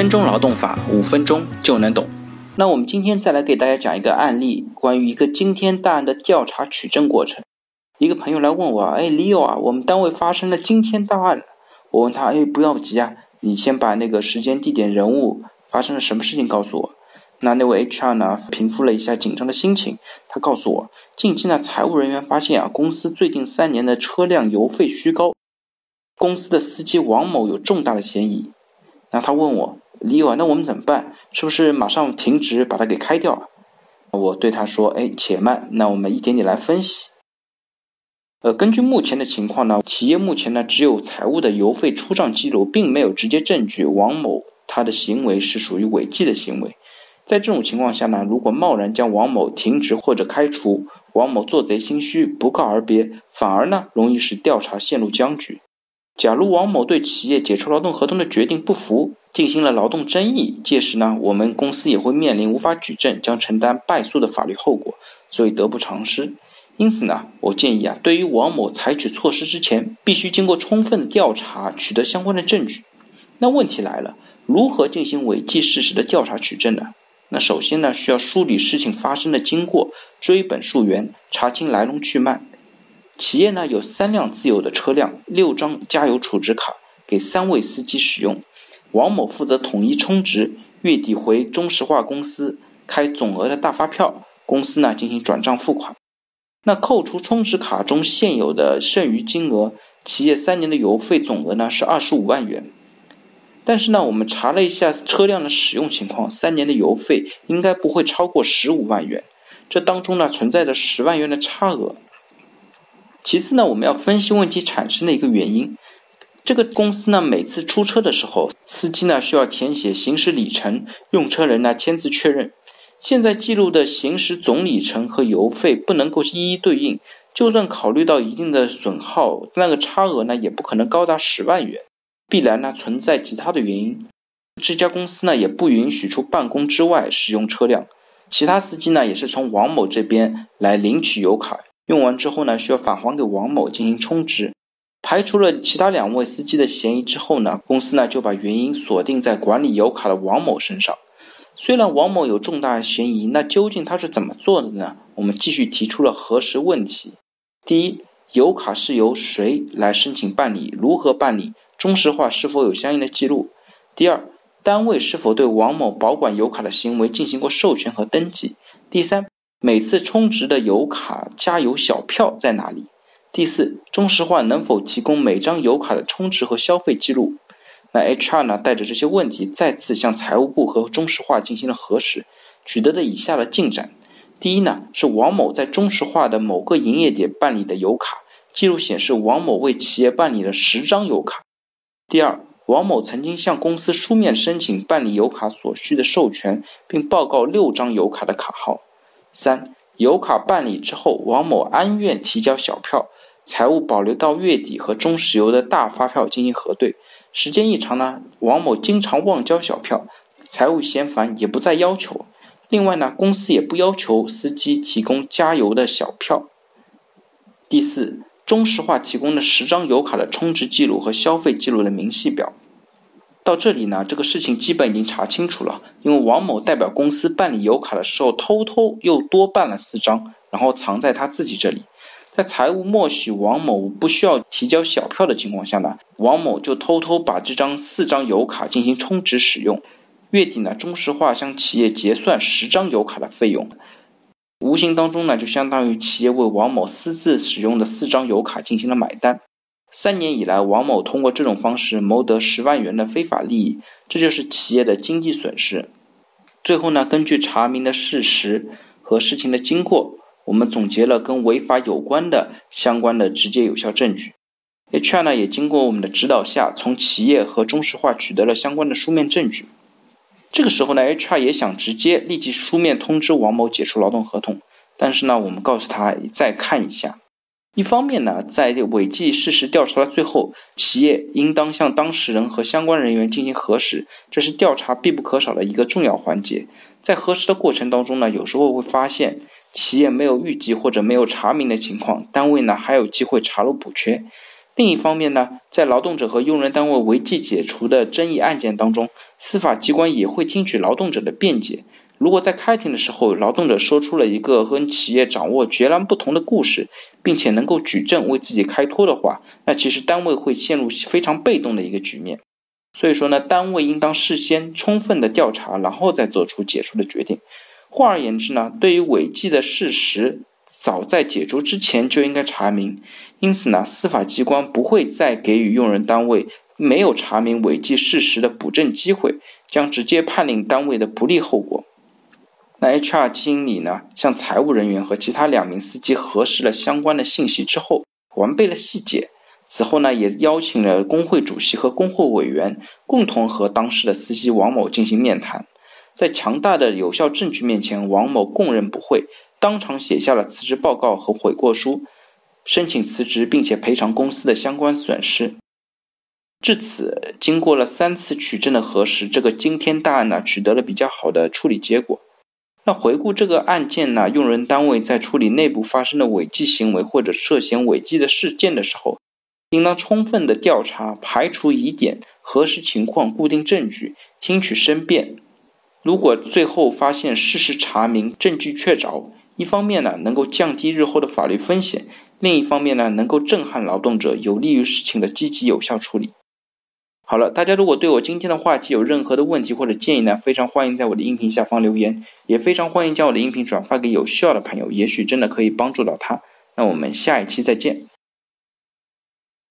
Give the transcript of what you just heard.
分钟劳动法，五分钟就能懂。那我们今天再来给大家讲一个案例，关于一个惊天大案的调查取证过程。一个朋友来问我，哎，李友啊，我们单位发生了惊天大案。我问他，哎，不要急啊，你先把那个时间、地点、人物发生了什么事情告诉我。那那位 HR 呢，平复了一下紧张的心情，他告诉我，近期呢，财务人员发现啊，公司最近三年的车辆油费虚高，公司的司机王某有重大的嫌疑。那他问我。李友啊，那我们怎么办？是不是马上停职，把他给开掉？我对他说：“哎，且慢，那我们一点点来分析。呃，根据目前的情况呢，企业目前呢只有财务的油费出账记录，并没有直接证据王某他的行为是属于违纪的行为。在这种情况下呢，如果贸然将王某停职或者开除，王某做贼心虚，不告而别，反而呢容易使调查陷入僵局。假如王某对企业解除劳动合同的决定不服，进行了劳动争议，届时呢，我们公司也会面临无法举证，将承担败诉的法律后果，所以得不偿失。因此呢，我建议啊，对于王某采取措施之前，必须经过充分的调查，取得相关的证据。那问题来了，如何进行违纪事实的调查取证呢？那首先呢，需要梳理事情发生的经过，追本溯源，查清来龙去脉。企业呢有三辆自有的车辆，六张加油储值卡，给三位司机使用。王某负责统一充值，月底回中石化公司开总额的大发票，公司呢进行转账付款。那扣除充值卡中现有的剩余金额，企业三年的油费总额呢是二十五万元。但是呢，我们查了一下车辆的使用情况，三年的油费应该不会超过十五万元，这当中呢存在着十万元的差额。其次呢，我们要分析问题产生的一个原因。这个公司呢，每次出车的时候，司机呢需要填写行驶里程，用车人呢签字确认。现在记录的行驶总里程和油费不能够一一对应，就算考虑到一定的损耗，那个差额呢也不可能高达十万元，必然呢存在其他的原因。这家公司呢也不允许出办公之外使用车辆，其他司机呢也是从王某这边来领取油卡，用完之后呢需要返还给王某进行充值。排除了其他两位司机的嫌疑之后呢，公司呢就把原因锁定在管理油卡的王某身上。虽然王某有重大嫌疑，那究竟他是怎么做的呢？我们继续提出了核实问题：第一，油卡是由谁来申请办理？如何办理？中石化是否有相应的记录？第二，单位是否对王某保管油卡的行为进行过授权和登记？第三，每次充值的油卡加油小票在哪里？第四，中石化能否提供每张油卡的充值和消费记录？那 HR 呢，带着这些问题再次向财务部和中石化进行了核实，取得了以下的进展：第一呢，是王某在中石化的某个营业点办理的油卡记录显示，王某为企业办理了十张油卡；第二，王某曾经向公司书面申请办理油卡所需的授权，并报告六张油卡的卡号；三，油卡办理之后，王某按愿提交小票。财务保留到月底和中石油的大发票进行核对，时间一长呢，王某经常忘交小票，财务嫌烦也不再要求。另外呢，公司也不要求司机提供加油的小票。第四，中石化提供的十张油卡的充值记录和消费记录的明细表。到这里呢，这个事情基本已经查清楚了，因为王某代表公司办理油卡的时候，偷偷又多办了四张，然后藏在他自己这里。在财务默许王某不需要提交小票的情况下呢，王某就偷偷把这张四张油卡进行充值使用。月底呢，中石化向企业结算十张油卡的费用，无形当中呢，就相当于企业为王某私自使用的四张油卡进行了买单。三年以来，王某通过这种方式谋得十万元的非法利益，这就是企业的经济损失。最后呢，根据查明的事实和事情的经过。我们总结了跟违法有关的相关的直接有效证据，HR 呢也经过我们的指导下，从企业和中石化取得了相关的书面证据。这个时候呢，HR 也想直接立即书面通知王某解除劳动合同，但是呢，我们告诉他再看一下。一方面呢，在违纪事实调查的最后，企业应当向当事人和相关人员进行核实，这是调查必不可少的一个重要环节。在核实的过程当中呢，有时候会发现。企业没有预计或者没有查明的情况，单位呢还有机会查漏补缺。另一方面呢，在劳动者和用人单位违纪解除的争议案件当中，司法机关也会听取劳动者的辩解。如果在开庭的时候，劳动者说出了一个跟企业掌握截然不同的故事，并且能够举证为自己开脱的话，那其实单位会陷入非常被动的一个局面。所以说呢，单位应当事先充分的调查，然后再做出解除的决定。换而言之呢，对于违纪的事实。早在解除之前就应该查明，因此呢，司法机关不会再给予用人单位没有查明违纪事实的补正机会，将直接判令单位的不利后果。那 HR 经理呢，向财务人员和其他两名司机核实了相关的信息之后，完备了细节。此后呢，也邀请了工会主席和工会委员共同和当时的司机王某进行面谈。在强大的有效证据面前，王某供认不讳。当场写下了辞职报告和悔过书，申请辞职，并且赔偿公司的相关损失。至此，经过了三次取证的核实，这个惊天大案呢取得了比较好的处理结果。那回顾这个案件呢，用人单位在处理内部发生的违纪行为或者涉嫌违纪的事件的时候，应当充分的调查、排除疑点、核实情况、固定证据、听取申辩。如果最后发现事实查明、证据确凿，一方面呢，能够降低日后的法律风险；另一方面呢，能够震撼劳动者，有利于事情的积极有效处理。好了，大家如果对我今天的话题有任何的问题或者建议呢，非常欢迎在我的音频下方留言，也非常欢迎将我的音频转发给有需要的朋友，也许真的可以帮助到他。那我们下一期再见。